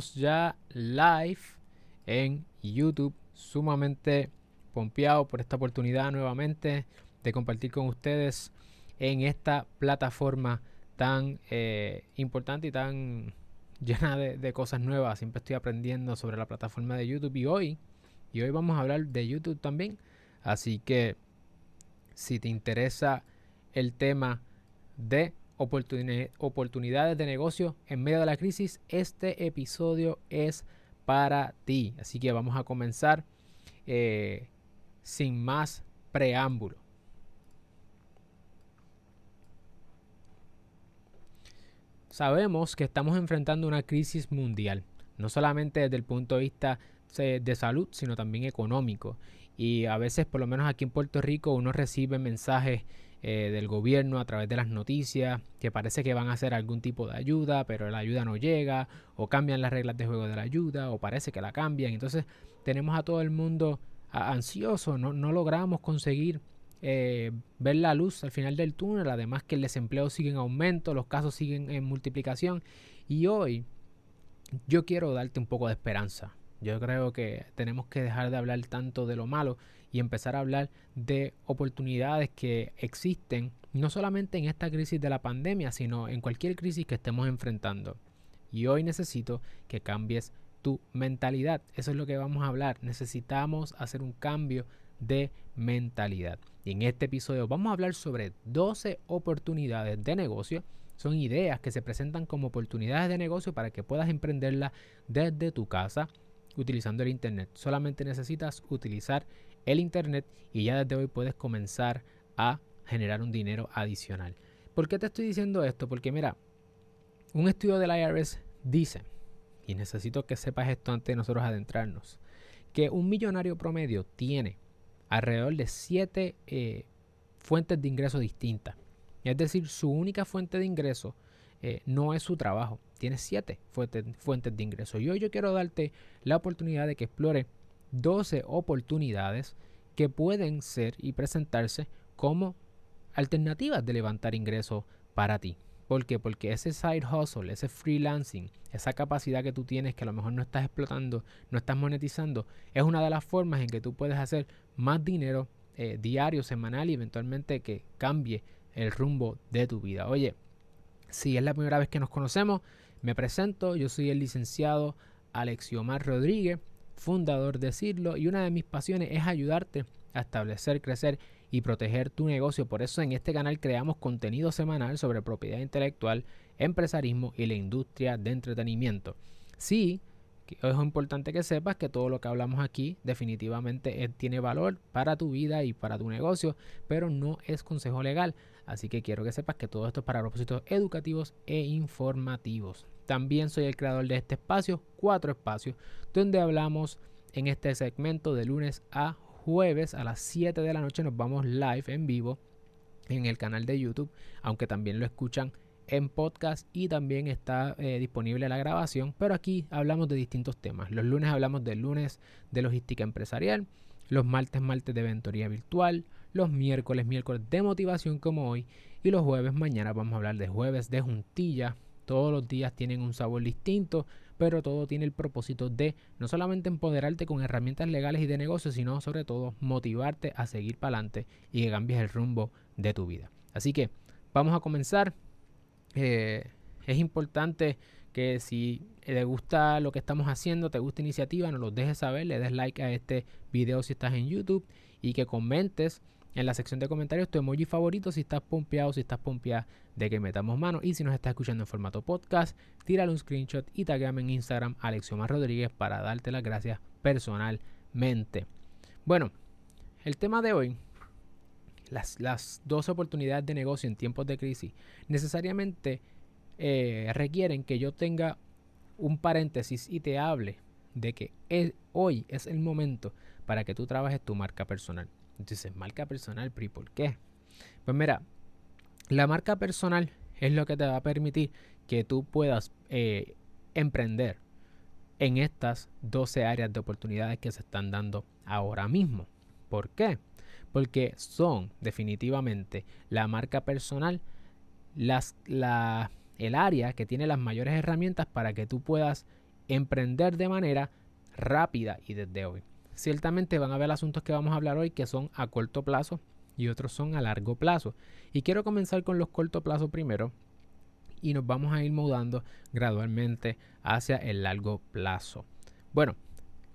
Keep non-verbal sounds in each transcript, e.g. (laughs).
ya live en YouTube, sumamente pompeado por esta oportunidad nuevamente de compartir con ustedes en esta plataforma tan eh, importante y tan llena de, cosas nuevas. Siempre estoy aprendiendo sobre la plataforma de YouTube y hoy, y hoy vamos a hablar de YouTube también. Así que si te interesa el tema de oportunidades de negocio en medio de la crisis, este episodio es para ti. Así que vamos a comenzar eh, sin más preámbulo. Sabemos que estamos enfrentando una crisis mundial, no solamente desde el punto de vista de salud, sino también económico. Y a veces, por lo menos aquí en Puerto Rico, uno recibe mensajes eh, del gobierno a través de las noticias que parece que van a hacer algún tipo de ayuda, pero la ayuda no llega, o cambian las reglas de juego de la ayuda, o parece que la cambian. Entonces tenemos a todo el mundo ansioso, no, no logramos conseguir eh, ver la luz al final del túnel, además que el desempleo sigue en aumento, los casos siguen en multiplicación. Y hoy yo quiero darte un poco de esperanza. Yo creo que tenemos que dejar de hablar tanto de lo malo y empezar a hablar de oportunidades que existen no solamente en esta crisis de la pandemia, sino en cualquier crisis que estemos enfrentando. Y hoy necesito que cambies tu mentalidad. Eso es lo que vamos a hablar. Necesitamos hacer un cambio de mentalidad. Y en este episodio vamos a hablar sobre 12 oportunidades de negocio. Son ideas que se presentan como oportunidades de negocio para que puedas emprenderlas desde tu casa utilizando el Internet. Solamente necesitas utilizar el Internet y ya desde hoy puedes comenzar a generar un dinero adicional. ¿Por qué te estoy diciendo esto? Porque mira, un estudio del IRS dice, y necesito que sepas esto antes de nosotros adentrarnos, que un millonario promedio tiene alrededor de 7 eh, fuentes de ingreso distintas. Es decir, su única fuente de ingreso eh, no es su trabajo. Tiene 7 fuentes, fuentes de ingreso. Y hoy yo quiero darte la oportunidad de que explore 12 oportunidades que pueden ser y presentarse como alternativas de levantar ingresos para ti. ¿Por qué? Porque ese side hustle, ese freelancing, esa capacidad que tú tienes que a lo mejor no estás explotando, no estás monetizando, es una de las formas en que tú puedes hacer más dinero eh, diario, semanal y eventualmente que cambie el rumbo de tu vida. Oye, si es la primera vez que nos conocemos, me presento, yo soy el licenciado Alexiomar Rodríguez, fundador de Cirlo y una de mis pasiones es ayudarte a establecer, crecer y proteger tu negocio. Por eso en este canal creamos contenido semanal sobre propiedad intelectual, empresarismo y la industria de entretenimiento. Sí, es importante que sepas que todo lo que hablamos aquí definitivamente tiene valor para tu vida y para tu negocio, pero no es consejo legal. Así que quiero que sepas que todo esto es para propósitos educativos e informativos. También soy el creador de este espacio, cuatro espacios, donde hablamos en este segmento de lunes a jueves a las 7 de la noche nos vamos live en vivo en el canal de YouTube, aunque también lo escuchan en podcast y también está eh, disponible la grabación, pero aquí hablamos de distintos temas. Los lunes hablamos de lunes de logística empresarial, los martes martes de ventoría virtual, los miércoles miércoles de motivación como hoy y los jueves mañana vamos a hablar de jueves de juntilla. Todos los días tienen un sabor distinto, pero todo tiene el propósito de no solamente empoderarte con herramientas legales y de negocio, sino sobre todo motivarte a seguir para adelante y que cambies el rumbo de tu vida. Así que vamos a comenzar. Eh, es importante que si te gusta lo que estamos haciendo, te gusta iniciativa, nos lo dejes saber, le des like a este video si estás en YouTube y que comentes en la sección de comentarios tu emoji favorito si estás pompeado, si estás pompeada de que metamos mano. Y si nos estás escuchando en formato podcast, tírale un screenshot y tagueame en Instagram Alexiomar Rodríguez para darte las gracias personalmente. Bueno, el tema de hoy, las, las dos oportunidades de negocio en tiempos de crisis, necesariamente eh, requieren que yo tenga un paréntesis y te hable de que hoy es el momento para que tú trabajes tu marca personal. Entonces, marca personal, ¿pero por qué? Pues mira, la marca personal es lo que te va a permitir que tú puedas eh, emprender en estas 12 áreas de oportunidades que se están dando ahora mismo. ¿Por qué? Porque son definitivamente la marca personal, las, la, el área que tiene las mayores herramientas para que tú puedas emprender de manera rápida y desde hoy. Ciertamente van a haber asuntos que vamos a hablar hoy que son a corto plazo y otros son a largo plazo. Y quiero comenzar con los corto plazo primero y nos vamos a ir mudando gradualmente hacia el largo plazo. Bueno,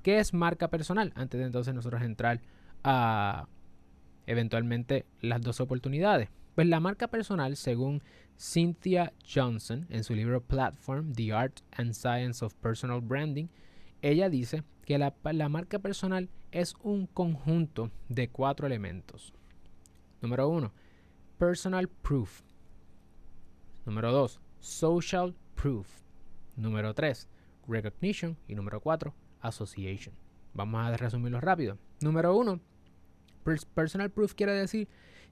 ¿qué es marca personal? Antes de entonces nosotros entrar a eventualmente las dos oportunidades. Pues la marca personal, según Cynthia Johnson en su libro Platform, The Art and Science of Personal Branding, ella dice que la, marca personal es un conjunto de cuatro elementos. Número uno, personal proof. Número dos, social proof. Número tres, recognition. Y número cuatro, association. Vamos a resumirlo rápido. Número uno, personal proof quiere decir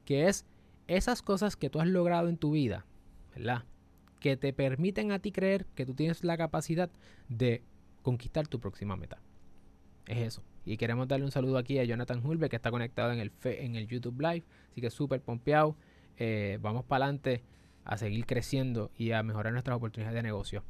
que es esas cosas que tú has logrado en tu vida, ¿verdad? Que te permiten a ti creer que tú tienes la capacidad de conquistar tu próxima meta. Es eso. Y queremos darle un saludo aquí a Jonathan Hulbe, que está conectado en el, en el YouTube Live. Así que súper pompeado. Eh, vamos para adelante a seguir creciendo y a mejorar nuestras oportunidades de negocio.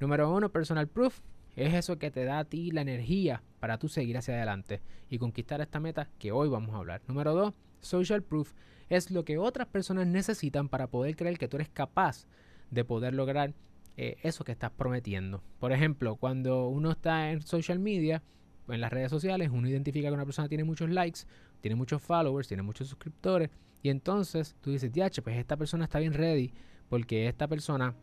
Número uno, personal proof. Es eso que te da a ti la energía para tú seguir hacia adelante y conquistar esta meta que hoy vamos a hablar. Número dos, social proof. Es lo que otras personas necesitan para poder creer que tú eres capaz de poder lograr eh, eso que estás prometiendo. Por ejemplo, cuando uno está en social media, en las redes sociales, uno identifica que una persona tiene muchos likes, tiene muchos followers, tiene muchos suscriptores, y entonces tú dices, DH, pues esta persona está bien ready, porque esta persona,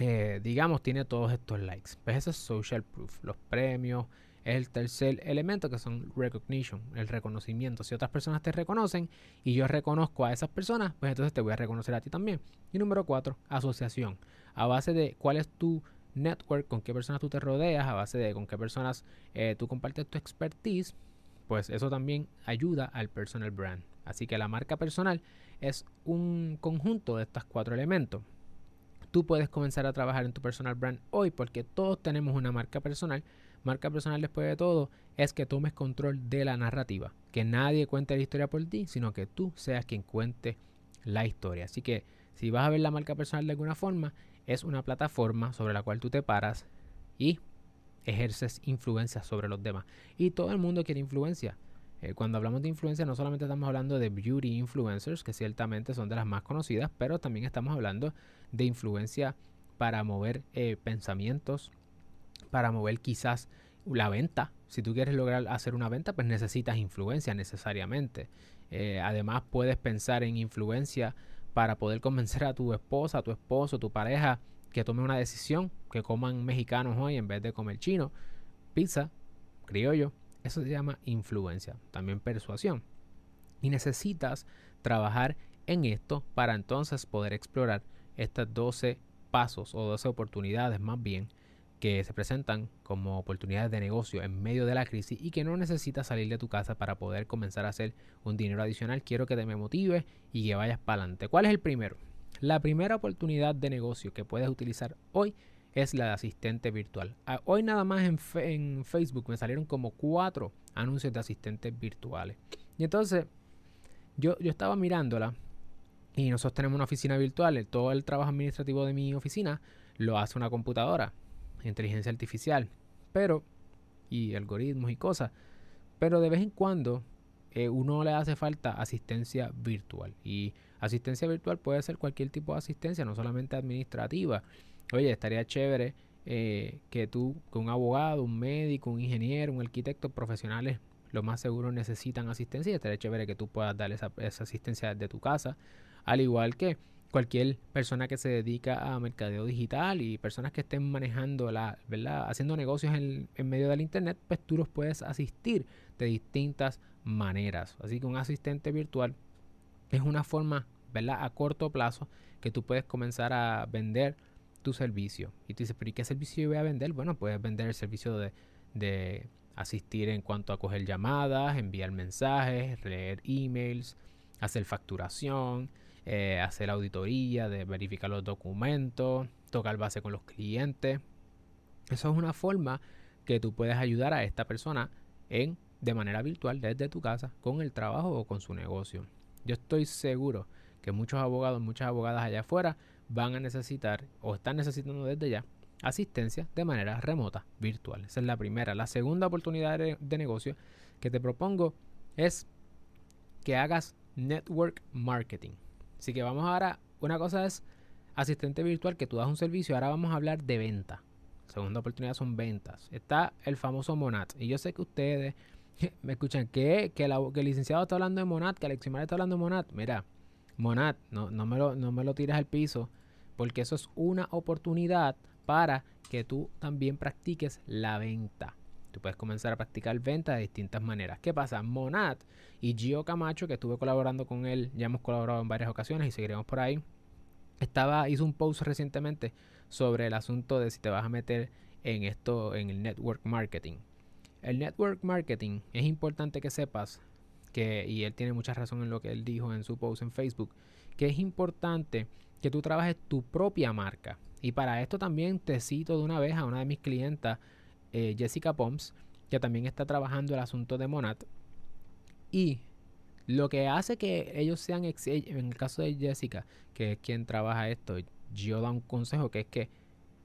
eh, digamos, tiene todos estos likes. Pues eso es social proof, los premios, el tercer elemento que son recognition, el reconocimiento. Si otras personas te reconocen y yo reconozco a esas personas, pues entonces te voy a reconocer a ti también. Y número cuatro, asociación. A base de cuál es tu network, con qué personas tú te rodeas, a base de con qué personas eh, tú compartes tu expertise, pues eso también ayuda al personal brand. Así que la marca personal es un conjunto de estos cuatro elementos. Tú puedes comenzar a trabajar en tu personal brand hoy porque todos tenemos una marca personal. Marca personal después de todo es que tomes control de la narrativa, que nadie cuente la historia por ti, sino que tú seas quien cuente la historia. Así que si vas a ver la marca personal de alguna forma, es una plataforma sobre la cual tú te paras y ejerces influencia sobre los demás. Y todo el mundo quiere influencia. Eh, cuando hablamos de influencia no solamente estamos hablando de beauty influencers, que ciertamente son de las más conocidas, pero también estamos hablando de influencia para mover eh, pensamientos, para mover quizás la venta. Si tú quieres lograr hacer una venta, pues necesitas influencia necesariamente. Eh, además puedes pensar en influencia para poder convencer a tu esposa, a tu esposo, tu pareja que tome una decisión, que coman mexicanos hoy en vez de comer chino, pizza, criollo. Eso se llama influencia, también persuasión. Y necesitas trabajar en esto para entonces poder explorar estas 12 pasos o 12 oportunidades más bien que se presentan como oportunidades de negocio en medio de la crisis y que no necesitas salir de tu casa para poder comenzar a hacer un dinero adicional. Quiero que te me motives y que vayas para adelante. ¿Cuál es el primero? La primera oportunidad de negocio que puedes utilizar hoy es la de asistente virtual. Ah, hoy nada más en, en Facebook me salieron como cuatro anuncios de asistentes virtuales. Y entonces yo, yo estaba mirándola y nosotros tenemos una oficina virtual. Todo el trabajo administrativo de mi oficina lo hace una computadora inteligencia artificial, pero, y algoritmos y cosas, pero de vez en cuando eh, uno le hace falta asistencia virtual. Y asistencia virtual puede ser cualquier tipo de asistencia, no solamente administrativa. Oye, estaría chévere eh, que tú, que un abogado, un médico, un ingeniero, un arquitecto, profesionales, lo más seguro necesitan asistencia y estaría chévere que tú puedas dar esa, esa asistencia de tu casa. Al igual que cualquier persona que se dedica a mercadeo digital y personas que estén manejando la, ¿verdad? Haciendo negocios en, medio del internet, pues tú los puedes asistir de distintas maneras. Así que un asistente virtual es una forma, ¿verdad? A corto plazo que tú puedes comenzar a vender tu servicio. Y tú dices, pero ¿y qué servicio voy a vender? Bueno, puedes vender el servicio de, de asistir en cuanto a coger llamadas, enviar mensajes, leer emails, hacer facturación, eh, hacer auditoría, de verificar los documentos, tocar base con los clientes. Eso es una forma que tú puedes ayudar a esta persona en de manera virtual desde tu casa con el trabajo o con su negocio. Yo estoy seguro que muchos abogados, muchas abogadas allá afuera van a necesitar o están necesitando desde ya asistencia de manera remota, virtual. Esa es la primera. La segunda oportunidad de negocio que te propongo es que hagas network marketing. Así que vamos ahora, una cosa es asistente virtual que tú das un servicio, ahora vamos a hablar de venta. Segunda oportunidad son ventas. Está el famoso Monat. Y yo sé que ustedes (laughs) me escuchan que, que, el licenciado está hablando de Monat, que Aleximar está hablando de Monat. Mira, Monat, no, no, me lo, no me lo tires al piso, porque eso es una oportunidad para que tú también practiques la venta. Tú puedes comenzar a practicar venta de distintas maneras. ¿Qué pasa? Monat y Gio Camacho, que estuve colaborando con él, ya hemos colaborado en varias ocasiones y seguiremos por ahí. Estaba, hizo un post recientemente sobre el asunto de si te vas a meter en esto, en el network marketing. El network marketing es importante que sepas que, y él tiene mucha razón en lo que él dijo en su post en Facebook, que es importante que tú trabajes tu propia marca. Y para esto también te cito de una vez a una de mis clientas, eh, Jessica Poms, que también está trabajando el asunto de Monat. Y lo que hace que ellos sean, en el caso de Jessica, que es quien trabaja esto, yo da un consejo que es que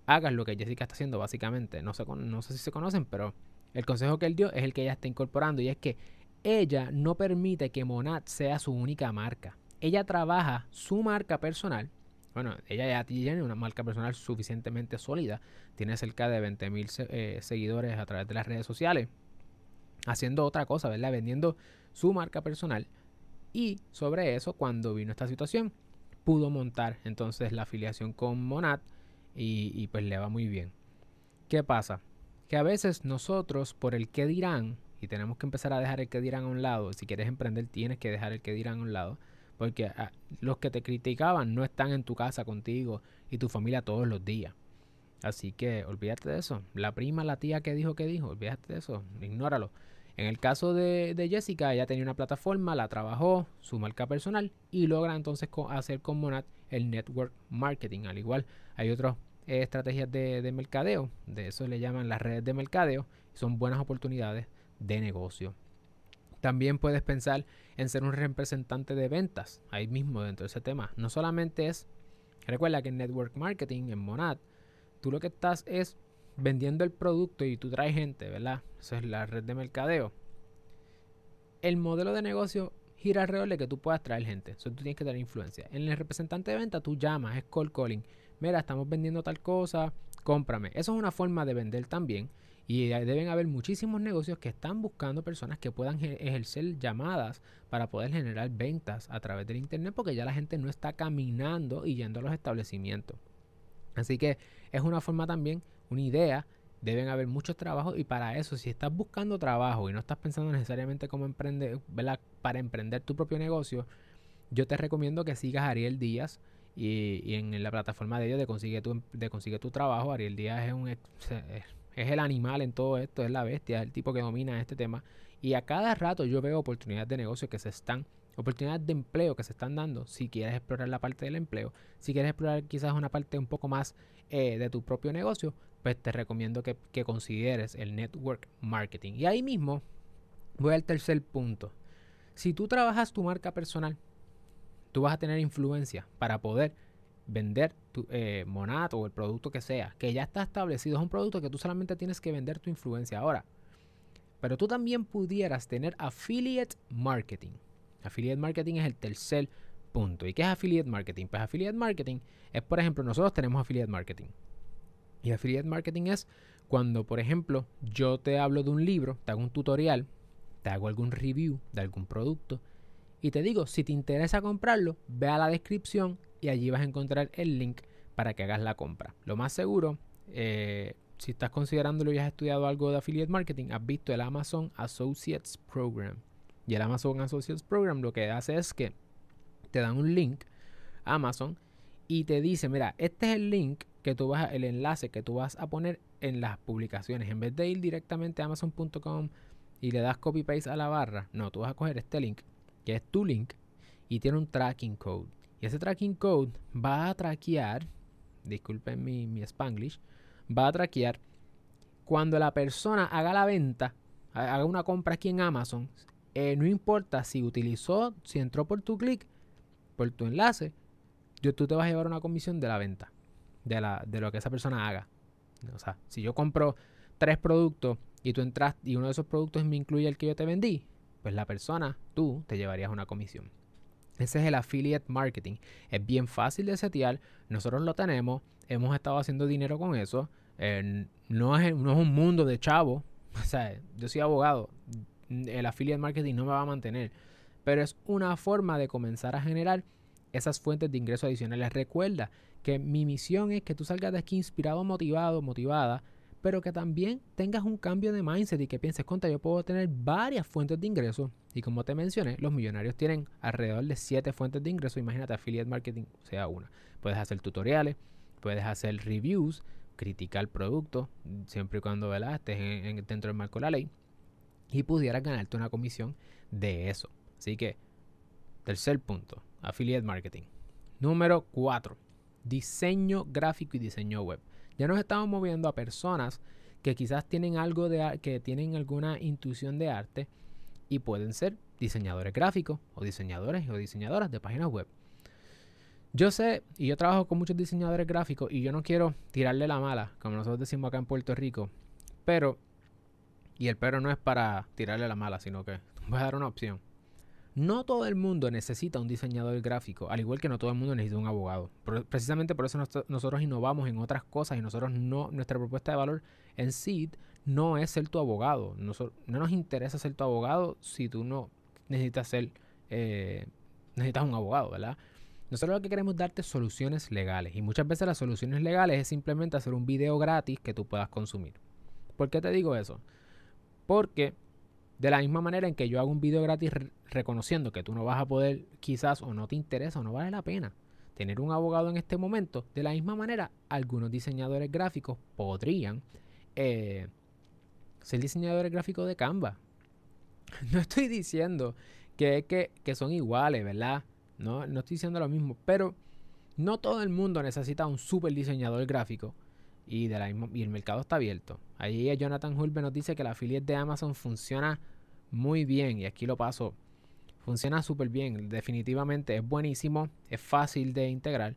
hagas lo que Jessica está haciendo básicamente. No sé, no sé si se conocen, pero el consejo que él dio es el que ella está incorporando y es que ella no permite que Monat sea su única marca. Ella trabaja su marca personal. Bueno, ella ya tiene una marca personal suficientemente sólida. Tiene cerca de 20 mil eh, seguidores a través de las redes sociales. Haciendo otra cosa, ¿verdad? Vendiendo su marca personal. Y sobre eso, cuando vino esta situación, pudo montar entonces la afiliación con Monat y, pues le va muy bien. ¿Qué pasa? Que a veces nosotros por el que dirán, y tenemos que empezar a dejar el que dirán a un lado, si quieres emprender tienes que dejar el que dirán a un lado, porque ah, los que te criticaban no están en tu casa contigo y tu familia todos los días. Así que olvídate de eso. La prima, la tía que dijo que dijo, olvídate de eso, ignóralo. En el caso de, Jessica, ella tenía una plataforma, la trabajó, su marca personal y logra entonces hacer con Monat el network marketing. Al igual, hay otras eh, estrategias de, mercadeo, de eso le llaman las redes de mercadeo, son buenas oportunidades de negocio. También puedes pensar en ser un representante de ventas, ahí mismo dentro de ese tema. No solamente es, recuerda que en network marketing, en Monat, tú lo que estás es vendiendo el producto y tú traes gente, ¿verdad? Esa es la red de mercadeo. El modelo de negocio gira alrededor de que tú puedas traer gente. Eso tú tienes que tener influencia. En el representante de venta tú llamas, es call calling. Mira, estamos vendiendo tal cosa, cómprame. Eso es una forma de vender también. Y deben haber muchísimos negocios que están buscando personas que puedan ejercer llamadas para poder generar ventas a través del Internet porque ya la gente no está caminando y yendo a los establecimientos. Así que es una forma también una idea, deben haber muchos trabajos y para eso, si estás buscando trabajo y no estás pensando necesariamente cómo emprender, para emprender tu propio negocio, yo te recomiendo que sigas a Ariel Díaz y, en la plataforma de ellos de Consigue tu, de consigue tu Trabajo. Ariel Díaz es, un, es el animal en todo esto, es la bestia, es el tipo que domina este tema. Y a cada rato yo veo oportunidades de negocio que se están oportunidades de empleo que se están dando si quieres explorar la parte del empleo, si quieres explorar quizás una parte un poco más eh, de tu propio negocio, pues te recomiendo que, consideres el network marketing. Y ahí mismo voy al tercer punto. Si tú trabajas tu marca personal, tú vas a tener influencia para poder vender tu eh, monato o el producto que sea, que ya está establecido. Es un producto que tú solamente tienes que vender tu influencia ahora. Pero tú también pudieras tener affiliate marketing. Affiliate marketing es el tercer punto. ¿Y qué es affiliate marketing? Pues affiliate marketing es, por ejemplo, nosotros tenemos affiliate marketing. Y affiliate marketing es cuando, por ejemplo, yo te hablo de un libro, te hago un tutorial, te hago algún review de algún producto y te digo, si te interesa comprarlo, ve a la descripción y allí vas a encontrar el link para que hagas la compra. Lo más seguro, eh, si estás considerándolo y has estudiado algo de affiliate marketing, has visto el Amazon Associates Program. Y el Amazon Associates Program lo que hace es que te dan un link a Amazon y te dice, mira, este es el link que tú vas, el enlace que tú vas a poner en las publicaciones. En vez de ir directamente a amazon.com y le das copy paste a la barra, no, tú vas a coger este link, que es tu link, y tiene un tracking code. Y ese tracking code va a traquear, disculpen mi, mi spanglish, va a traquear cuando la persona haga la venta, haga una compra aquí en Amazon, eh, no importa si utilizó, si entró por tu clic, por tu enlace, yo, tú te vas a llevar una comisión de la venta, de, la, de lo que esa persona haga. O sea, si yo compro tres productos y tú entras y uno de esos productos me incluye el que yo te vendí, pues la persona, tú, te llevarías una comisión. Ese es el affiliate marketing. Es bien fácil de setear. Nosotros lo tenemos. Hemos estado haciendo dinero con eso. no, es, no es un mundo de chavo. (laughs) O sea, yo soy abogado. El affiliate marketing no me va a mantener. Pero es una forma de comenzar a generar esas fuentes de ingresos adicionales. Recuerda que mi misión es que tú salgas de aquí inspirado, motivado, motivada, pero que también tengas un cambio de mindset y que pienses, contra, yo puedo tener varias fuentes de ingresos. Y como te mencioné, los millonarios tienen alrededor de 7 fuentes de ingresos. Imagínate, affiliate marketing sea una. Puedes hacer tutoriales, puedes hacer reviews, criticar productos, siempre y cuando estés dentro del marco de la ley. Y pudieras ganarte una comisión de eso. Así que, tercer punto, affiliate marketing. Número 4, diseño gráfico y diseño web. Ya nos estamos moviendo a personas que quizás tienen algo de que tienen alguna intuición de arte y pueden ser diseñadores gráficos o diseñadores o diseñadoras de páginas web. Yo sé, y yo trabajo con muchos diseñadores gráficos y yo no quiero tirarle la mala, como nosotros decimos acá en Puerto Rico, pero, y el pero no es para tirarle la mala, sino que (laughs) voy a dar una opción. No todo el mundo necesita un diseñador gráfico, al igual que no todo el mundo necesita un abogado. precisamente por eso nosotros innovamos en otras cosas y nosotros no, nuestra propuesta de valor en SEED no es ser tu abogado. no nos interesa ser tu abogado si tú no necesitas ser, eh, necesitas un abogado, ¿verdad? Nosotros lo que queremos es darte soluciones legales y muchas veces las soluciones legales es simplemente hacer un video gratis que tú puedas consumir. ¿Por qué te digo eso? Porque de la misma manera en que yo hago un video gratis reconociendo que tú no vas a poder, quizás, o no te interesa, o no vale la pena tener un abogado en este momento, de la misma manera, algunos diseñadores gráficos podrían eh, ser diseñadores gráficos de Canva. (laughs) No estoy diciendo que, que, que son iguales, ¿verdad? No, no estoy diciendo lo mismo, pero no todo el mundo necesita un super diseñador gráfico y, y el mercado está abierto. Ahí Jonathan Hulbe nos dice que la affiliate de Amazon funciona muy bien y aquí lo paso. Funciona súper bien, definitivamente es buenísimo, es fácil de integrar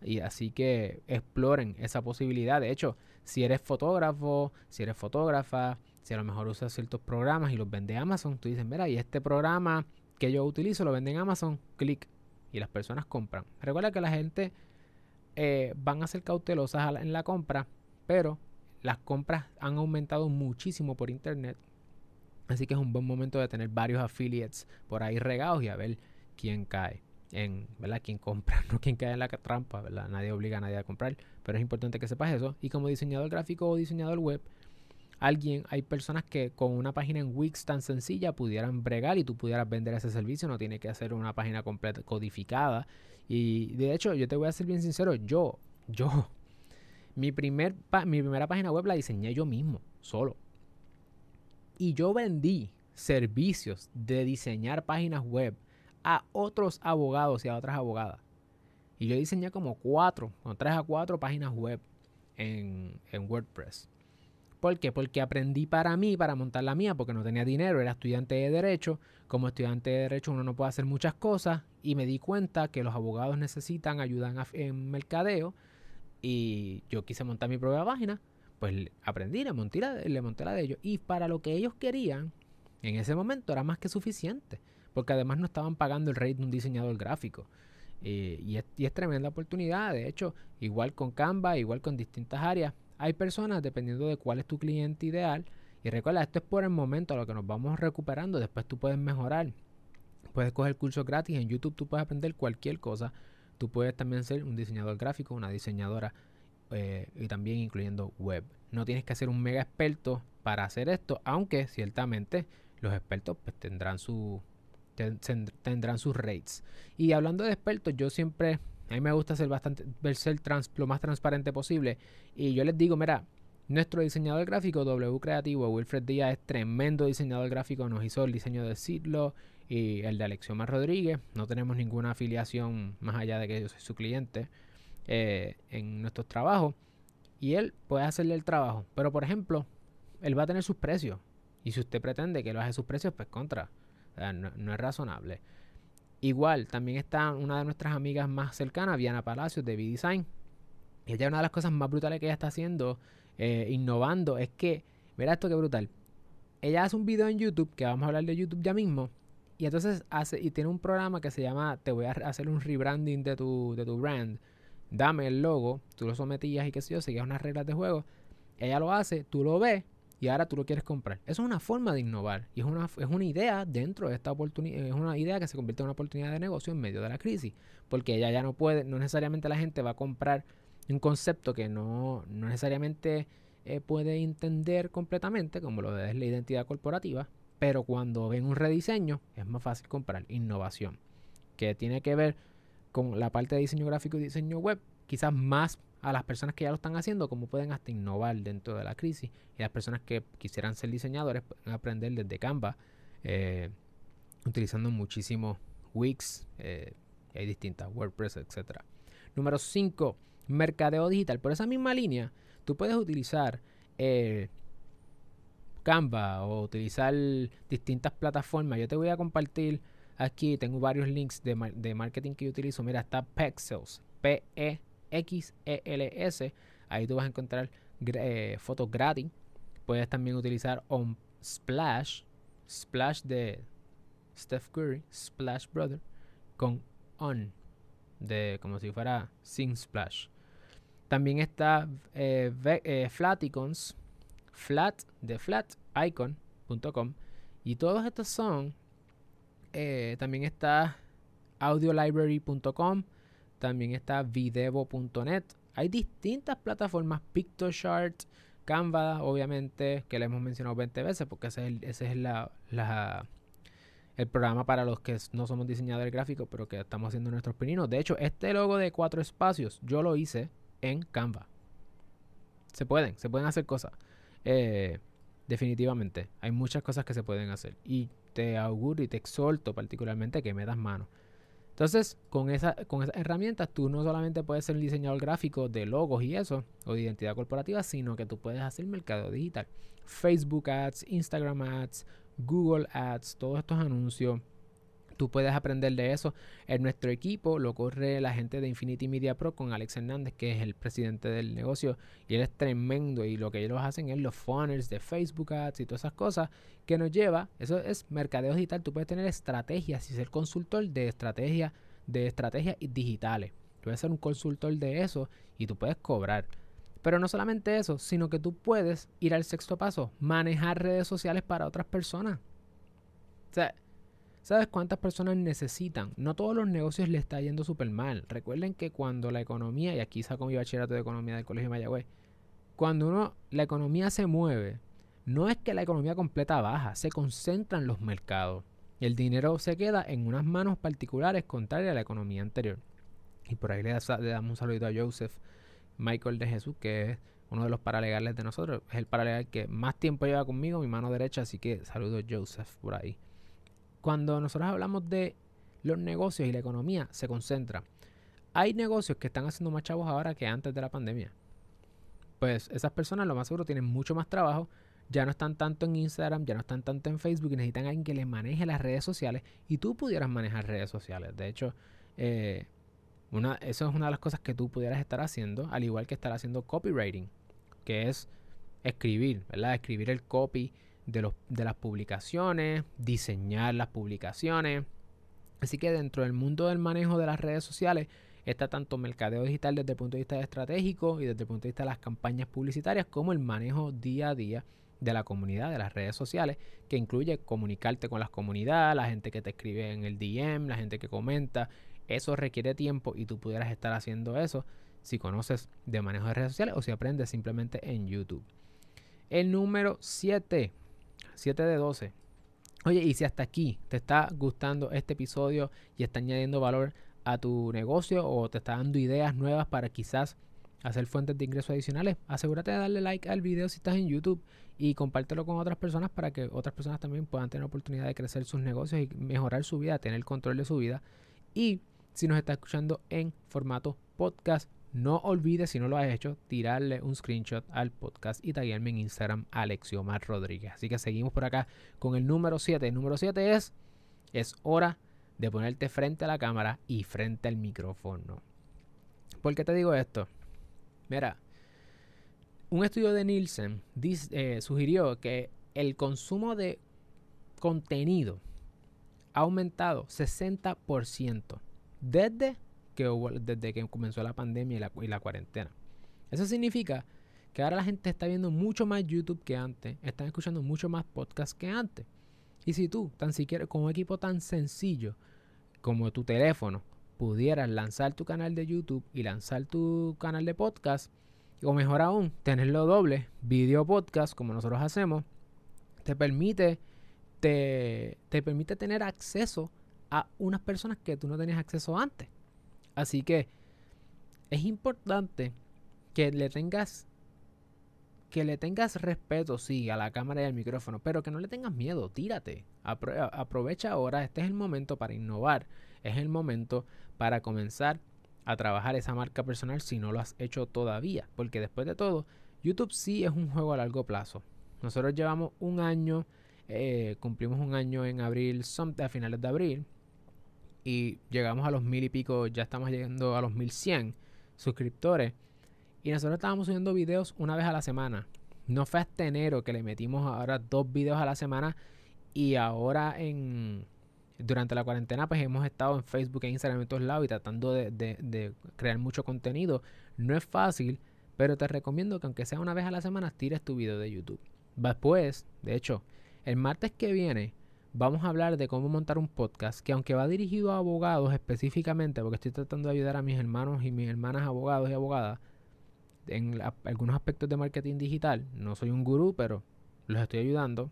y así que exploren esa posibilidad. De hecho, si eres fotógrafo, si eres fotógrafa, si a lo mejor usas ciertos programas y los vende Amazon, tú dices, mira, y este programa que yo utilizo lo vende en Amazon, clic y las personas compran. Recuerda que la gente eh, van a ser cautelosas en la compra, pero las compras han aumentado muchísimo por internet. Así que es un buen momento de tener varios affiliates por ahí regados y a ver quién cae en, ¿verdad? Quién compra, (laughs) no quién cae en la trampa, ¿verdad? Nadie obliga a nadie a comprar, pero es importante que sepas eso. Y como diseñador gráfico o diseñador web, alguien, hay personas que con una página en Wix tan sencilla pudieran bregar y tú pudieras vender ese servicio, no tiene que hacer una página completa codificada. Y de hecho, yo te voy a ser bien sincero, yo, yo, (laughs) mi, primer mi primera página web la diseñé yo mismo, solo. Y yo vendí servicios de diseñar páginas web a otros abogados y a otras abogadas. Y yo diseñé como cuatro, con tres a cuatro páginas web en, en WordPress. ¿Por qué? Porque aprendí para mí, para montar la mía, porque no tenía dinero, era estudiante de derecho. Como estudiante de derecho uno no puede hacer muchas cosas y me di cuenta que los abogados necesitan ayuda en mercadeo y yo quise montar mi propia página, pues aprendí, le monté, la, le monté la de ellos y para lo que ellos querían, en ese momento era más que suficiente, porque además no estaban pagando el rate de un diseñador gráfico. Eh, y, es, y es tremenda oportunidad, de hecho, igual con Canva, igual con distintas áreas, hay personas, dependiendo de cuál es tu cliente ideal, y recuerda, esto es por el momento, a lo que nos vamos recuperando, después tú puedes mejorar. Puedes coger cursos gratis, en YouTube tú puedes aprender cualquier cosa. Tú puedes también ser un diseñador gráfico, una diseñadora eh, y también incluyendo web. No tienes que ser un mega experto para hacer esto, aunque ciertamente los expertos pues, tendrán su tendrán sus rates. Y hablando de expertos, yo siempre a mí me gusta ser bastante, ser lo más transparente posible. Y yo les digo, mira, nuestro diseñador gráfico W Creativo, Wilfred Díaz, es tremendo diseñador gráfico. Nos hizo el diseño de Sidlo y el de Alexioma Rodríguez. No tenemos ninguna afiliación más allá de que yo soy su cliente eh, en nuestros trabajos. Y él puede hacerle el trabajo. Pero por ejemplo, él va a tener sus precios. Y si usted pretende que lo haga sus precios, pues contra. no es razonable. Igual, también está una de nuestras amigas más cercanas, Viana Palacios, de B-Design. Ella una de las cosas más brutales que ella está haciendo eh, innovando es que, mira esto que brutal. Ella hace un video en YouTube, que vamos a hablar de YouTube ya mismo, y entonces hace, y tiene un programa que se llama, te voy a hacer un rebranding de tu, de tu brand, dame el logo, tú lo sometías y qué sé yo, seguías unas reglas de juego, ella lo hace, tú lo ves y ahora tú lo quieres comprar. Eso es una forma de innovar y es una, es una idea dentro de esta oportunidad, es una idea que se convierte en una oportunidad de negocio en medio de la crisis, porque ella ya no puede, no necesariamente la gente va a comprar un concepto que no, no necesariamente eh, puede entender completamente, como lo es la identidad corporativa, pero cuando ven un rediseño es más fácil comprar innovación, que tiene que ver con la parte de diseño gráfico y diseño web, quizás más a las personas que ya lo están haciendo, cómo pueden hasta innovar dentro de la crisis. Y las personas que quisieran ser diseñadores pueden aprender desde Canva, eh, utilizando muchísimos Wix, eh, hay distintas, WordPress, etc. Número 5, mercadeo digital. Por esa misma línea, tú puedes utilizar eh, Canva o utilizar distintas plataformas. Yo te voy a compartir aquí, tengo varios links de, de marketing que yo utilizo. Mira, está Pexels, P-E XELS. Ahí tú vas a encontrar eh, fotos gratis. Puedes también utilizar on Splash, Splash de Steph Curry, Splash Brother, con on, de como si fuera Sing Splash. También está eh, eh, Flaticons, flat de flaticon.com. Y todos estos son. también está audiolibrary.com también está videvo.net. Hay distintas plataformas, PictoShart, Canva, obviamente, que le hemos mencionado 20 veces, porque ese es, el, ese es la, el programa para los que no somos diseñadores gráficos, pero que estamos haciendo nuestros pininos. De hecho, este logo de cuatro espacios, yo lo hice en Canva. Se pueden, se pueden hacer cosas. Eh, definitivamente, hay muchas cosas que se pueden hacer. Y te auguro y te exhorto particularmente que me das mano. Entonces, con, esa, con esas herramientas, tú no solamente puedes ser un diseñador gráfico de logos y eso, o de identidad corporativa, sino que tú puedes hacer mercado digital. Facebook Ads, Instagram Ads, Google Ads, todos estos anuncios Tú puedes aprender de eso. En nuestro equipo lo corre la gente de Infinity Media Pro con Alex Hernández, que es el presidente del negocio. Y él es tremendo. Y lo que ellos hacen es los funnels de Facebook Ads y todas esas cosas que nos lleva. Eso es mercadeo digital. Tú puedes tener estrategias y ser consultor de estrategias de estrategias digitales. Tú puedes ser un consultor de eso y tú puedes cobrar. Pero no solamente eso, sino que tú puedes ir al sexto paso, manejar redes sociales para otras personas. O sea, ¿Sabes cuántas personas necesitan? No todos los negocios le está yendo súper mal. Recuerden que cuando la economía, y aquí saco mi bachillerato de economía del Colegio de Mayagüez, cuando uno, la economía se mueve, no es que la economía completa baja, se concentran los mercados. El dinero se queda en unas manos particulares contrarias a la economía anterior. Y por ahí le, damos un saludito a Joseph Michael de Jesús, que es uno de los paralegales de nosotros. Es el paralegal que más tiempo lleva conmigo, mi mano derecha, así que saludo Joseph por ahí. Cuando nosotros hablamos de los negocios y la economía, se concentra. Hay negocios que están haciendo más chavos ahora que antes de la pandemia. Pues esas personas lo más seguro tienen mucho más trabajo, ya no están tanto en Instagram, ya no están tanto en Facebook y necesitan a alguien que les maneje las redes sociales y tú pudieras manejar redes sociales. De hecho, eh, eso es una de las cosas que tú pudieras estar haciendo, al igual que estar haciendo copywriting, que es escribir, ¿verdad? Escribir el copy de, los, de las publicaciones, diseñar las publicaciones. Así que dentro del mundo del manejo de las redes sociales está tanto mercadeo digital desde el punto de vista estratégico y desde el punto de vista de las campañas publicitarias como el manejo día a día de la comunidad, de las redes sociales, que incluye comunicarte con las comunidades, la gente que te escribe en el DM, la gente que comenta. Eso requiere tiempo y tú pudieras estar haciendo eso si conoces de manejo de redes sociales o si aprendes simplemente en YouTube. El número 7 7 de 12. Oye, y si hasta aquí te está gustando este episodio y está añadiendo valor a tu negocio o te está dando ideas nuevas para quizás hacer fuentes de ingresos adicionales, asegúrate de darle like al video si estás en YouTube y compártelo con otras personas para que otras personas también puedan tener oportunidad de crecer sus negocios y mejorar su vida, tener control de su vida. Y si nos está escuchando en formato podcast, no olvides, si no lo has hecho, tirarle un screenshot al podcast y taguearme en Instagram Alexiomar Rodríguez. Así que seguimos por acá con el número 7. El número 7 es, es hora de ponerte frente a la cámara y frente al micrófono. ¿Por qué te digo esto? Mira, Un estudio de Nielsen eh, sugirió que el consumo de contenido ha aumentado 60% desde que, desde que comenzó la pandemia y la, y la cuarentena. Eso significa que ahora la gente está viendo mucho más YouTube que antes, están escuchando mucho más podcasts que antes. Y si tú, tan siquiera con un equipo tan sencillo como tu teléfono, pudieras lanzar tu canal de YouTube y lanzar tu canal de podcast, o mejor aún, tenerlo doble, video podcast, como nosotros hacemos, te permite, te, te permite tener acceso a unas personas que tú no tenías acceso antes. Así que es importante que le tengas que le tengas respeto, sí, a la cámara y al micrófono, pero que no le tengas miedo, tírate. aprovecha ahora, este es el momento para innovar, es el momento para comenzar a trabajar esa marca personal si no lo has hecho todavía, porque después de todo, YouTube sí es un juego a largo plazo. Nosotros llevamos un año, eh, cumplimos un año en abril, a finales de abril, y llegamos a los mil y pico, ya estamos llegando a los mil cien suscriptores. Y nosotros estábamos subiendo videos una vez a la semana. No fue hasta enero que le metimos ahora dos videos a la semana. Y ahora en durante la cuarentena pues hemos estado en Facebook e Instagram en todos lados y tratando de, de, crear mucho contenido. No es fácil, pero te recomiendo que aunque sea una vez a la semana tires tu video de YouTube. Después, de hecho, el martes que viene vamos a hablar de cómo montar un podcast que aunque va dirigido a abogados específicamente, porque estoy tratando de ayudar a mis hermanos y mis hermanas abogados y abogadas, en algunos aspectos de marketing digital. No soy un gurú, pero los estoy ayudando.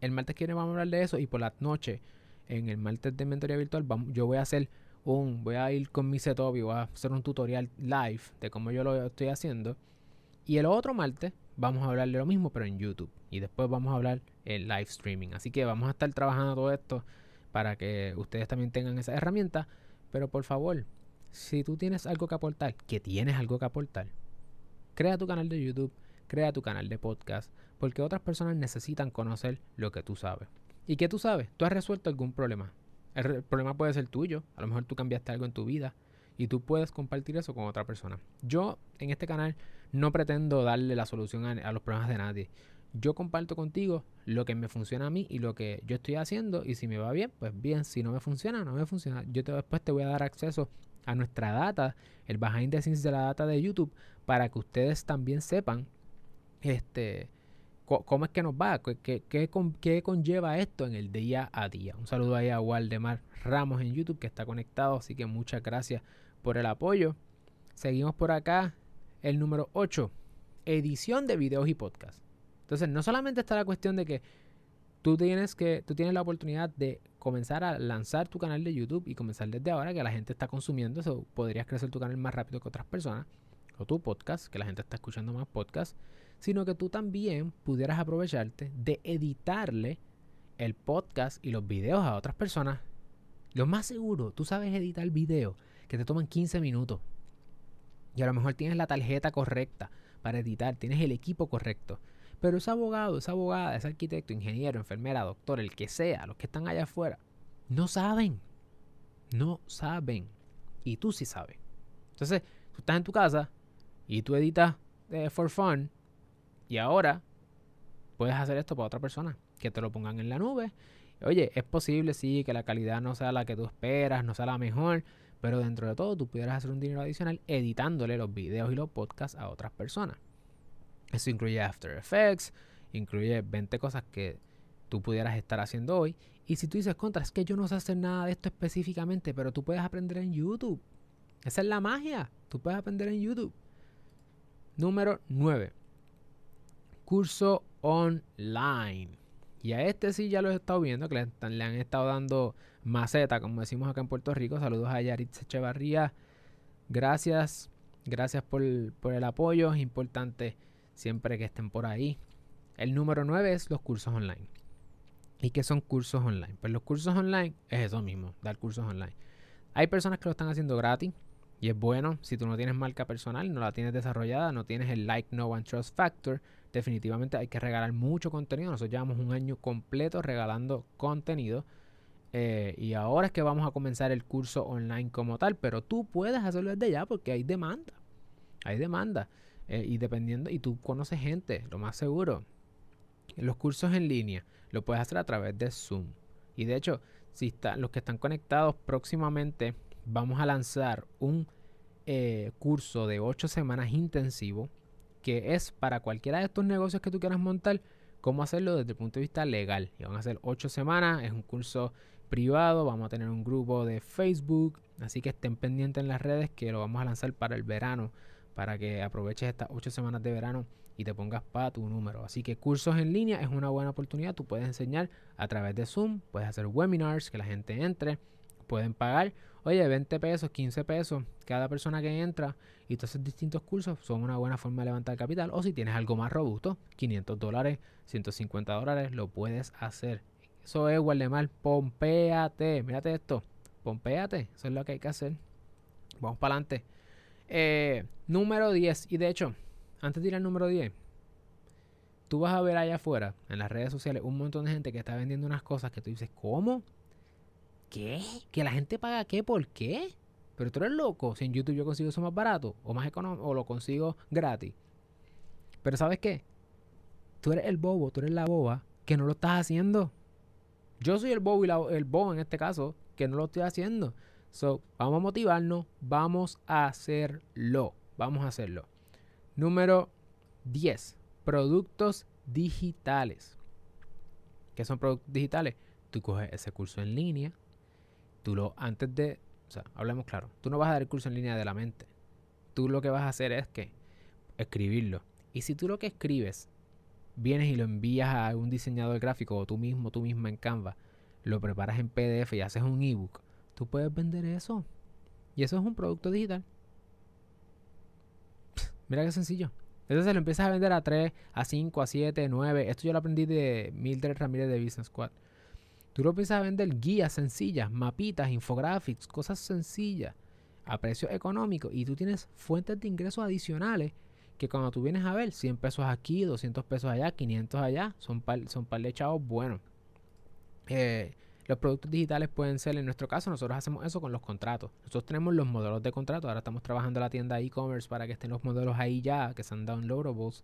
El martes que viene vamos a hablar de eso y por la noche, en el martes de mentoría virtual, yo voy a hacer un, voy a ir con mi setup y voy a hacer un tutorial live de cómo yo lo estoy haciendo. Y el otro martes vamos a hablar de lo mismo, pero en YouTube. Y después vamos a hablar en live streaming. Así que vamos a estar trabajando todo esto para que ustedes también tengan esa herramienta. Pero por favor, si tú tienes algo que aportar, que tienes algo que aportar, crea tu canal de YouTube, crea tu canal de podcast, porque otras personas necesitan conocer lo que tú sabes. ¿Y qué tú sabes? Tú has resuelto algún problema. El, problema puede ser tuyo, a lo mejor tú cambiaste algo en tu vida y tú puedes compartir eso con otra persona. Yo en este canal no pretendo darle la solución a, los problemas de nadie. Yo comparto contigo lo que me funciona a mí y lo que yo estoy haciendo y si me va bien, pues bien, si no me funciona, no me funciona. Yo después te voy a dar acceso a nuestra data, el behind the de la data de YouTube, para que ustedes también sepan este, cómo es que nos va, qué, qué, conlleva esto en el día a día. Un saludo ahí a Waldemar Ramos en YouTube que está conectado, así que muchas gracias por el apoyo. Seguimos por acá, el número 8, edición de videos y podcasts. Entonces, no solamente está la cuestión de que tú tienes que tú tienes la oportunidad de comenzar a lanzar tu canal de YouTube y comenzar desde ahora que la gente está consumiendo eso podrías crecer tu canal más rápido que otras personas o tu podcast que la gente está escuchando más podcasts sino que tú también pudieras aprovecharte de editarle el podcast y los videos a otras personas. Lo más seguro tú sabes editar videos que te toman 15 minutos. Y a lo mejor tienes la tarjeta correcta para editar tienes el equipo correcto pero ese abogado, esa abogada, ese arquitecto, ingeniero, enfermera, doctor, el que sea, los que están allá afuera, no saben. No saben. Y tú sí sabes. Entonces, tú estás en tu casa y tú editas eh, for fun y ahora puedes hacer esto para otra persona, que te lo pongan en la nube. Oye, es posible, sí, que la calidad no sea la que tú esperas, no sea la mejor, pero dentro de todo tú pudieras hacer un dinero adicional editándole los videos y los podcasts a otras personas. Eso incluye After Effects, incluye 20 cosas que tú pudieras estar haciendo hoy. Y si tú dices, contra, es que yo no sé hacer nada de esto específicamente, pero tú puedes aprender en YouTube. Esa es la magia. Tú puedes aprender en YouTube. Número 9. Curso online. Y a este sí ya lo he estado viendo, que le, han estado dando maceta, como decimos acá en Puerto Rico. Saludos a Yaritz Echevarría. Gracias, gracias por, por el apoyo. Es importante siempre que estén por ahí. El número 9 es los cursos online. ¿Y qué son cursos online? Pues los cursos online es eso mismo, dar cursos online. Hay personas que lo están haciendo gratis y es bueno. Si tú no tienes marca personal, no la tienes desarrollada, no tienes el like, no one trust factor, definitivamente hay que regalar mucho contenido. Nosotros llevamos un año completo regalando contenido. Eh, y ahora es que vamos a comenzar el curso online como tal, pero tú puedes hacerlo desde ya porque hay demanda. Hay demanda. Eh, y dependiendo, y tú conoces gente, lo más seguro. Los cursos en línea lo puedes hacer a través de Zoom. Y de hecho, si están los que están conectados próximamente, vamos a lanzar un eh, curso de 8 semanas intensivo que es para cualquiera de estos negocios que tú quieras montar, cómo hacerlo desde el punto de vista legal. Y van a ser 8 semanas, es un curso privado, vamos a tener un grupo de Facebook, así que estén pendientes en las redes que lo vamos a lanzar para el verano, para que aproveches estas 8 semanas de verano y te pongas para tu número. Así que cursos en línea es una buena oportunidad. Tú puedes enseñar a través de Zoom, puedes hacer webinars que la gente entre, pueden pagar, oye, 20 pesos, 15 pesos cada persona que entra y todos esos distintos cursos son una buena forma de levantar capital. O si tienes algo más robusto, 500 dólares, 150 dólares, lo puedes hacer. Eso es mal Pompéate. Mírate esto. Pompéate. Eso es lo que hay que hacer. Vamos para adelante. Eh, número 10. Y de hecho, antes de ir al número 10, tú vas a ver allá afuera, en las redes sociales, un montón de gente que está vendiendo unas cosas que tú dices, ¿cómo? ¿Qué? ¿Que la gente paga qué? ¿Por qué? Pero tú eres loco. Si en YouTube yo consigo eso más barato o más económico o lo consigo gratis. Pero ¿sabes qué? Tú eres el bobo, tú eres la boba que no lo estás haciendo. Yo soy el bobo y el bobo en este caso que no lo estoy haciendo. So, vamos a motivarnos, vamos a hacerlo. Vamos a hacerlo. Número 10. Productos digitales. ¿Qué son productos digitales? Tú coges ese curso en línea. Tú lo, antes de, o sea, hablemos claro. Tú no vas a dar el curso en línea de la mente. Tú lo que vas a hacer es que escribirlo. Y si tú lo que escribes vienes y lo envías a un diseñador gráfico o tú mismo, tú misma en Canva, lo preparas en PDF y haces un ebook, tú puedes vender eso. Y eso es un producto digital. (laughs) Mira qué sencillo. Entonces lo empiezas a vender a 3, a 5, a 7, 9. Esto yo lo aprendí de Mildred Ramírez de Business Squad. Tú lo empiezas a vender guías sencillas, mapitas, infographics, cosas sencillas a precio económico y tú tienes fuentes de ingresos adicionales que cuando tú vienes a ver 100 pesos aquí, 200 pesos allá, 500 allá, son par, son par de chavos buenos. Eh, los productos digitales pueden ser, en nuestro caso, nosotros hacemos eso con los contratos. Nosotros tenemos los modelos de contrato. Ahora estamos trabajando la tienda e-commerce para que estén los modelos ahí ya, que sean downloadables,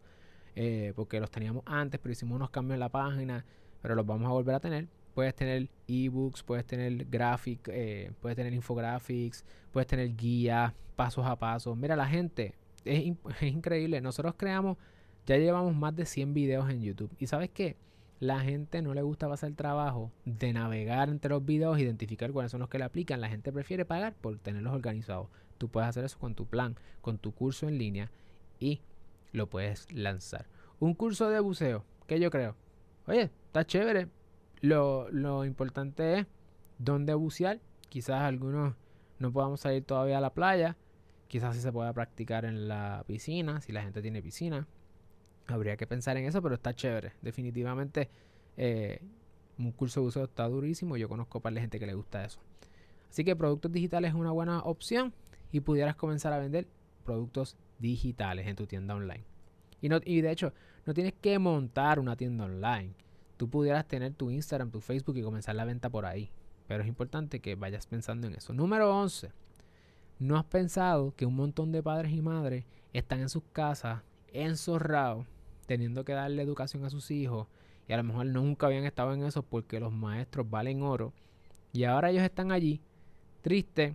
eh, porque los teníamos antes, pero hicimos unos cambios en la página, pero los vamos a volver a tener. Puedes tener ebooks, puedes tener graphic, eh, puedes tener infographics, puedes tener guías, pasos a pasos. Mira, la gente, es, (laughs) es increíble. Nosotros creamos, ya llevamos más de 100 videos en YouTube. ¿Y sabes qué? La gente no le gusta pasar el trabajo de navegar entre los videos, identificar cuáles son los que le aplican. La gente prefiere pagar por tenerlos organizados. Tú puedes hacer eso con tu plan, con tu curso en línea y lo puedes lanzar. Un curso de buceo, que yo creo, oye, está chévere. Lo, lo importante es dónde bucear. Quizás algunos no podamos salir todavía a la playa. Quizás sí se pueda practicar en la piscina, si la gente tiene piscina. Habría que pensar en eso, pero está chévere. Definitivamente, eh, un curso de uso está durísimo. Yo conozco a par de gente que le gusta eso. Así que productos digitales es una buena opción y pudieras comenzar a vender productos digitales en tu tienda online. Y, no, y de hecho, no tienes que montar una tienda online. Tú pudieras tener tu Instagram, tu Facebook y comenzar la venta por ahí. Pero es importante que vayas pensando en eso. Número 11. ¿No has pensado que un montón de padres y madres están en sus casas enzorrados teniendo que darle educación a sus hijos y a lo mejor nunca habían estado en eso porque los maestros valen oro y ahora ellos están allí triste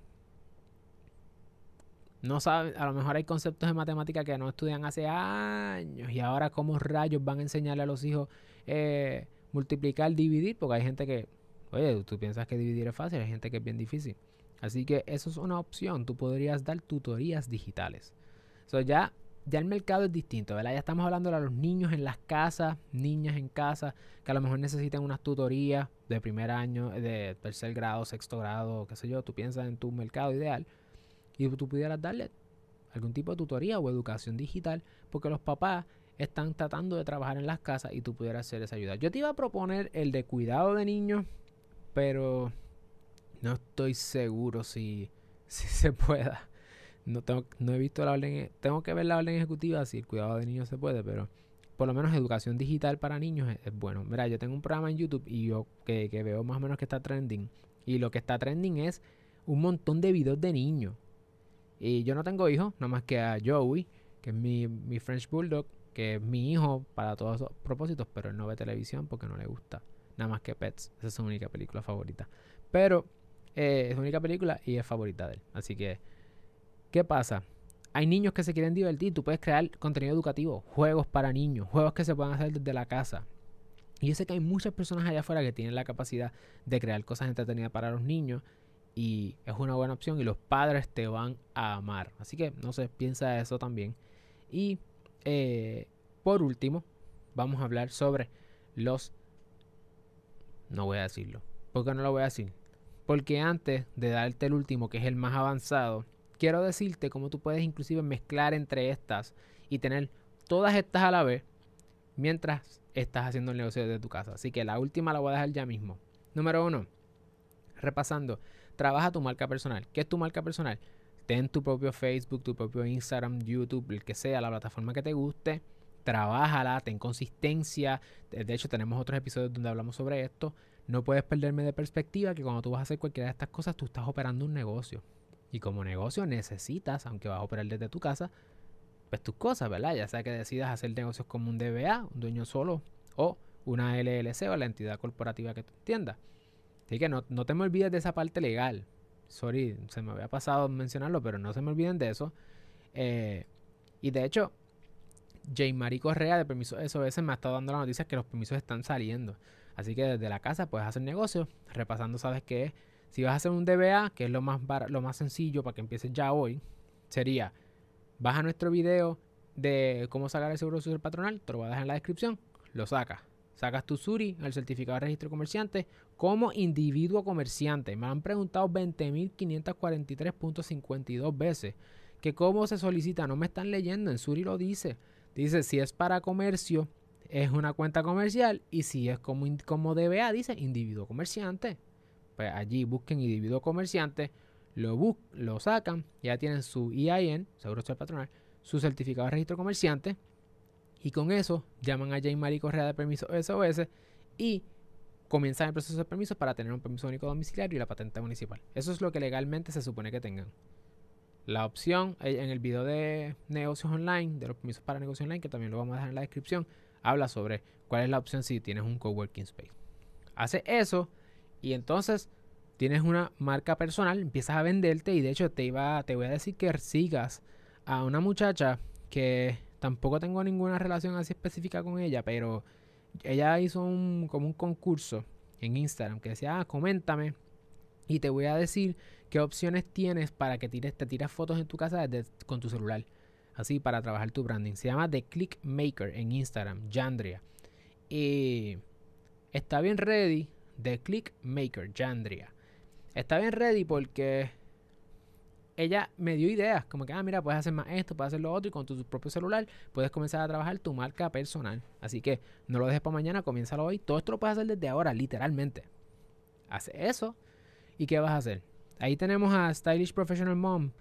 no saben, a lo mejor hay conceptos de matemática que no estudian hace años y ahora como rayos van a enseñarle a los hijos eh, multiplicar, dividir, porque hay gente que, oye, tú piensas que dividir es fácil, hay gente que es bien difícil. Así que eso es una opción, tú podrías dar tutorías digitales. Ya ya el mercado es distinto, ¿verdad? Ya estamos hablando de los niños en las casas, niñas en casa, que a lo mejor necesitan unas tutorías de primer año, de tercer grado, sexto grado, qué sé yo, tú piensas en tu mercado ideal y tú pudieras darle algún tipo de tutoría o educación digital, porque los papás están tratando de trabajar en las casas y tú pudieras hacer esa ayuda. Yo te iba a proponer el de cuidado de niños, pero no estoy seguro si, (laughs) si se pueda. No, tengo, no he visto la orden, tengo que ver la orden ejecutiva si el cuidado de niños se puede, pero por lo menos educación digital para niños es, bueno. Mira, yo tengo un programa en YouTube y yo que, veo más o menos que está trending. Y lo que está trending es un montón de videos de niños. Y yo no tengo hijos, nada más que a Joey, que es mi, mi French Bulldog, que es mi hijo para todos los propósitos, pero él no ve televisión porque no le gusta. Nada más que Pets. Esa es su única película favorita. Pero eh, es su única película y es favorita de él. Así que, ¿qué pasa? Hay niños que se quieren divertir. Tú puedes crear contenido educativo, juegos para niños, juegos que se puedan hacer desde la casa. Y yo sé que hay muchas personas allá afuera que tienen la capacidad de crear cosas entretenidas para los niños. Y es una buena opción y los padres te van a amar. Así que, no sé, piensa eso también. Y eh, por último, vamos a hablar sobre los... No voy a decirlo. ¿Por qué no lo voy a decir? Porque antes de darte el último, que es el más avanzado, quiero decirte cómo tú puedes inclusive mezclar entre estas y tener todas estas a la vez mientras estás haciendo el negocio de tu casa. Así que la última la voy a dejar ya mismo. Número uno, repasando, trabaja tu marca personal. ¿Qué es tu marca personal? Ten tu propio Facebook, tu propio Instagram, YouTube, el que sea, la plataforma que te guste. Trabájala, ten consistencia. De hecho, tenemos otros episodios donde hablamos sobre esto. No puedes perderme de perspectiva que cuando tú vas a hacer cualquiera de estas cosas, tú estás operando un negocio. Y como negocio necesitas, aunque vas a operar desde tu casa, pues tus cosas, ¿verdad? Ya sea que decidas hacer negocios como un DBA, un dueño solo, o una LLC o la entidad corporativa que tú entiendas. Así que no, no te me olvides de esa parte legal. Sorry, se me había pasado mencionarlo, pero no se me olviden de eso. Eh, y de hecho, J. Marie Correa de Permisos SOS me ha estado dando la noticia que los permisos están saliendo. Así que desde la casa puedes hacer negocio. Repasando, sabes que si vas a hacer un DBA, que es lo más, lo más sencillo para que empieces ya hoy, sería baja nuestro video de cómo sacar el seguro social patronal, te lo voy a dejar en la descripción, lo sacas Sacas tu SURI, el certificado de registro comerciante, como individuo comerciante. Me han preguntado 20.543.52 veces que cómo se solicita. No me están leyendo, en SURI lo dice. Dice, si es para comercio, es una cuenta comercial. Y si es como, como DBA, dice individuo comerciante. Pues allí busquen individuo comerciante, lo, lo sacan, ya tienen su EIN, Seguro Social Patronal, su certificado de registro comerciante y con eso llaman a Jane Marie Correa de Permiso SOS y comienzan el proceso de permiso para tener un permiso único domiciliario y la patente municipal. Eso es lo que legalmente se supone que tengan. La opción eh, en el video de negocios online, de los permisos para negocios online, que también lo vamos a dejar en la descripción, habla sobre cuál es la opción si tienes un coworking space. Hace eso y entonces tienes una marca personal, empiezas a venderte y de hecho te iba te voy a decir que sigas a una muchacha que Tampoco tengo ninguna relación así específica con ella, pero ella hizo un, como un concurso en Instagram que decía, ah, coméntame y te voy a decir qué opciones tienes para que tires, te tiras fotos en tu casa con tu celular. Así para trabajar tu branding. Se llama The Click Maker en Instagram, Jandria. Y está bien ready. The Click Maker, Jandria. Está bien ready porque ella me dio ideas, como que, ah, mira, puedes hacer más esto, puedes hacer lo otro, y con tu propio celular puedes comenzar a trabajar tu marca personal. Así que no lo dejes para mañana, comiénzalo hoy. Todo esto lo puedes hacer desde ahora, literalmente. Hace eso, ¿y qué vas a hacer? Ahí tenemos a Stylish Professional Mom,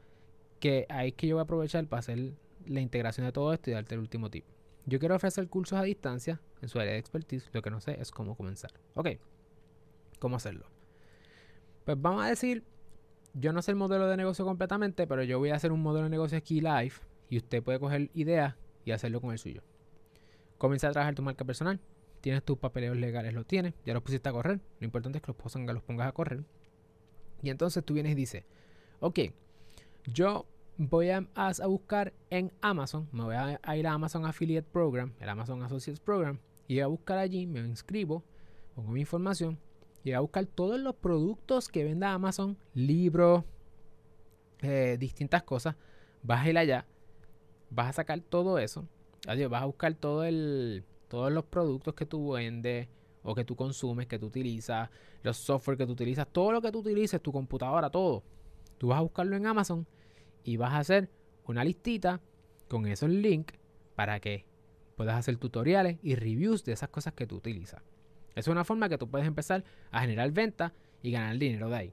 que ahí es que yo voy a aprovechar para hacer la integración de todo esto y darte el último tip. Yo quiero ofrecer cursos a distancia en su área de expertise, lo que no sé es cómo comenzar. Ok, ¿cómo hacerlo? Pues vamos a decir yo no sé el modelo de negocio completamente, pero yo voy a hacer un modelo de negocio aquí live y usted puede coger ideas y hacerlo con el suyo. Comienza a trabajar tu marca personal. Tienes tus papeleos legales, los tienes, ya los pusiste a correr. Lo importante es que los pongas, a correr. Y entonces tú vienes y dices, ok, yo voy a, a, buscar en Amazon, me voy a, a, ir a Amazon Affiliate Program, el Amazon Associates Program, y voy a buscar allí, me inscribo, pongo mi información y a buscar todos los productos que venda Amazon, libros, eh, distintas cosas. Vas a ir allá, vas a sacar todo eso. Adiós, vas a buscar el, todos los productos que tú vendes o que tú consumes, que tú utilizas, los software que tú utilizas, todo lo que tú utilices, tu computadora, todo. Tú vas a buscarlo en Amazon y vas a hacer una listita con esos links para que puedas hacer tutoriales y reviews de esas cosas que tú utilizas. Es una forma que tú puedes empezar a generar venta y ganar dinero de ahí.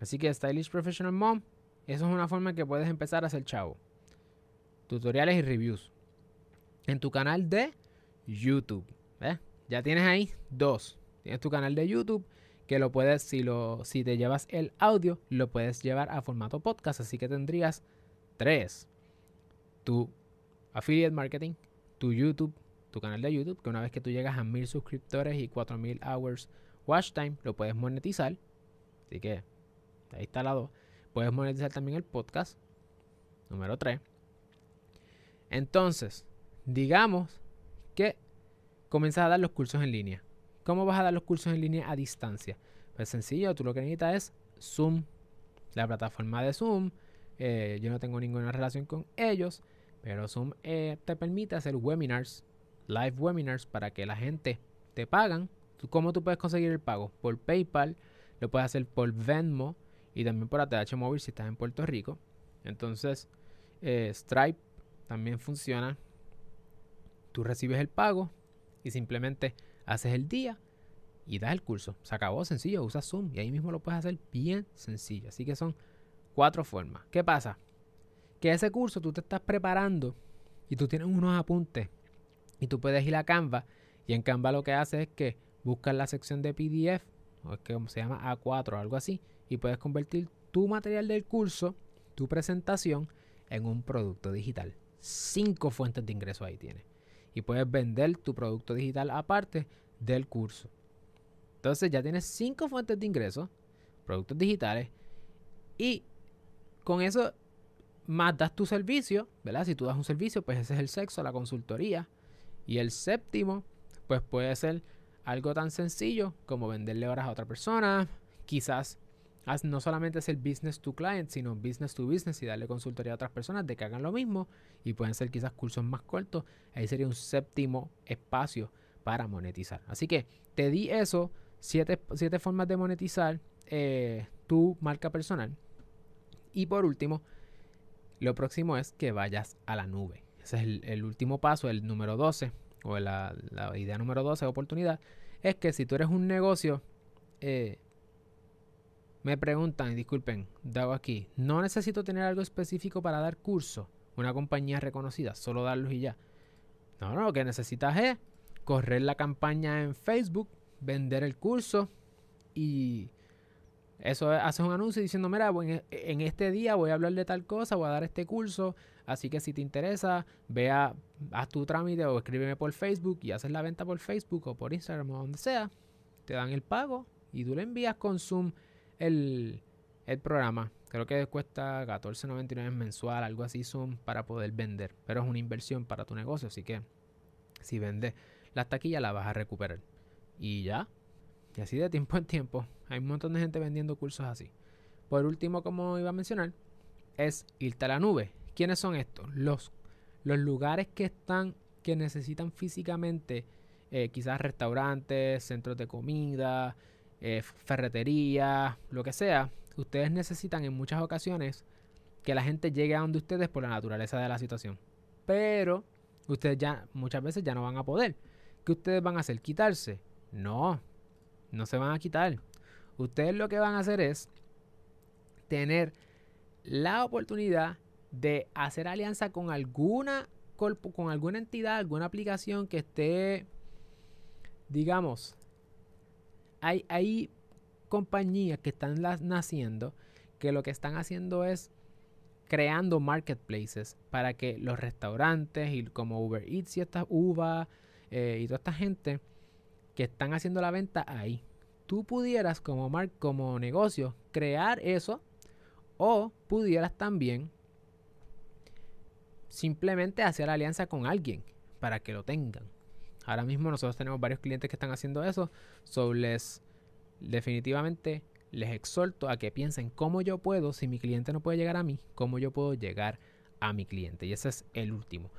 Así que Stylish Professional Mom, eso es una forma que puedes empezar a hacer chavo. Tutoriales y reviews. En tu canal de YouTube. Ya tienes ahí dos. Tienes tu canal de YouTube que lo puedes, si, lo, si te llevas el audio, lo puedes llevar a formato podcast. Así que tendrías tres. Tu affiliate marketing, tu YouTube, tu canal de YouTube, que una vez que tú llegas a mil suscriptores y 4000 hours watch time, lo puedes monetizar. Así que está la 2. Puedes monetizar también el podcast. Número 3. Entonces, digamos que comienzas a dar los cursos en línea. ¿Cómo vas a dar los cursos en línea a distancia? Pues sencillo, tú lo que necesitas es Zoom, la plataforma de Zoom. Eh, yo no tengo ninguna relación con ellos, pero Zoom eh, te permite hacer webinars, live webinars, para que la gente te pagan. ¿Cómo tú puedes conseguir el pago? Por PayPal, lo puedes hacer por Venmo y también por ATH Móvil si estás en Puerto Rico. Entonces, eh, Stripe también funciona. Tú recibes el pago y simplemente haces el día y das el curso. Se acabó sencillo, usas Zoom y ahí mismo lo puedes hacer bien sencillo. Así que son cuatro formas. ¿Qué pasa? Que ese curso tú te estás preparando y tú tienes unos apuntes y tú puedes ir a Canva y en Canva lo que hace es que buscas la sección de PDF o es que se llama A4 o algo así y puedes convertir tu material del curso, tu presentación en un producto digital. Cinco fuentes de ingreso ahí tienes. Y puedes vender tu producto digital aparte del curso. Entonces ya tienes cinco fuentes de ingresos, productos digitales, y con eso más das tu servicio, ¿verdad? Si tú das un servicio, pues ese es el sexo, la consultoría. Y el séptimo, pues puede ser algo tan sencillo como venderle horas a otra persona, quizás no solamente el business to client, sino business to business y darle consultoría a otras personas de que hagan lo mismo y pueden ser quizás cursos más cortos. Ahí sería un séptimo espacio para monetizar. Así que te di eso siete, formas de monetizar eh, tu marca personal. Y por último, lo próximo es que vayas a la nube. Ese es el, último paso, el número 12, o la, idea número 12 oportunidad. Es que si tú eres un negocio, eh, me preguntan, disculpen, dago aquí, no necesito tener algo específico para dar curso, una compañía reconocida, solo darlos y ya. No, no, lo que necesitas es correr la campaña en Facebook vender el curso y eso haces un anuncio diciendo, mira, e, en este día voy a hablar de tal cosa, voy a dar este curso, así que si te interesa, vea, haz tu trámite o escríbeme por Facebook y haces la venta por Facebook o por Instagram o donde sea, te dan el pago y tú le envías con Zoom el, el programa. Creo que cuesta 14.99 mensual, algo así Zoom para poder vender, pero es una inversión para tu negocio, así que si vendes las taquillas la vas a recuperar. Y ya. Y así de tiempo en tiempo. Hay un montón de gente vendiendo cursos así. Por último, como iba a mencionar, es irte a la nube. ¿Quiénes son estos? Los, los lugares que están, que necesitan físicamente, eh, quizás restaurantes, centros de comida, eh, ferreterías, lo que sea. Ustedes necesitan en muchas ocasiones que la gente llegue a donde ustedes por la naturaleza de la situación. Pero ustedes ya muchas veces ya no van a poder. ¿Qué ustedes van a hacer? Quitarse no, no se van a quitar. Ustedes lo que van a hacer es tener la oportunidad de hacer alianza con alguna con alguna entidad, alguna aplicación que esté, digamos, hay, hay compañías que están naciendo que lo que están haciendo es creando marketplaces para que los restaurantes y como Uber Eats y esta Uva eh, y toda esta gente que están haciendo la venta ahí. Tú pudieras como, mar como negocio crear eso o pudieras también simplemente hacer alianza con alguien para que lo tengan. Ahora mismo nosotros tenemos varios clientes que están haciendo eso. So les definitivamente les exhorto a que piensen cómo yo puedo, si mi cliente no puede llegar a mí, cómo yo puedo llegar a mi cliente. Y ese es el último.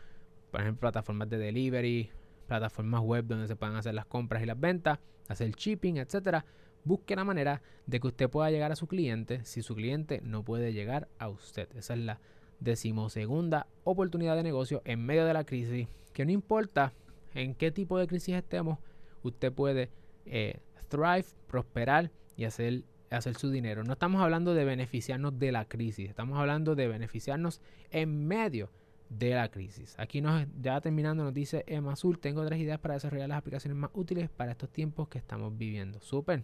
Por ejemplo, plataformas de delivery, plataformas web donde se puedan hacer las compras y las ventas, hacer shipping, etcétera. Busque la manera de que usted pueda llegar a su cliente si su cliente no puede llegar a usted. Esa es la decimosegunda oportunidad de negocio en medio de la crisis. Que no importa en qué tipo de crisis estemos, usted puede eh, thrive, prosperar y hacer, hacer su dinero. No estamos hablando de beneficiarnos de la crisis, estamos hablando de beneficiarnos en medio de la crisis. Aquí nos, ya terminando nos dice Emma Azul, tengo tres ideas para desarrollar las aplicaciones más útiles para estos tiempos que estamos viviendo. Súper.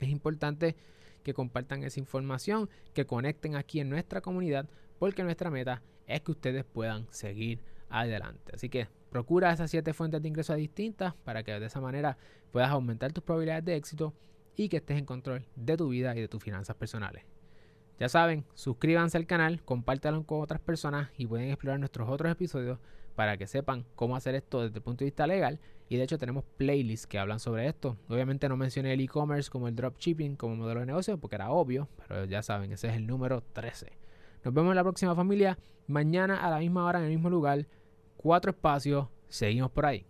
Es importante que compartan esa información, que conecten aquí en nuestra comunidad, porque nuestra meta es que ustedes puedan seguir adelante. Así que procura esas siete fuentes de ingresos distintas para que de esa manera puedas aumentar tus probabilidades de éxito y que estés en control de tu vida y de tus finanzas personales. Ya saben, suscríbanse al canal, compártanlo con otras personas y pueden explorar nuestros otros episodios para que sepan cómo hacer esto desde el punto de vista legal. Y de hecho tenemos playlists que hablan sobre esto. Obviamente no mencioné el e-commerce como el dropshipping como modelo de negocio porque era obvio, pero ya saben, ese es el número 13. Nos vemos en la próxima familia, mañana a la misma hora en el mismo lugar, cuatro espacios, seguimos por ahí.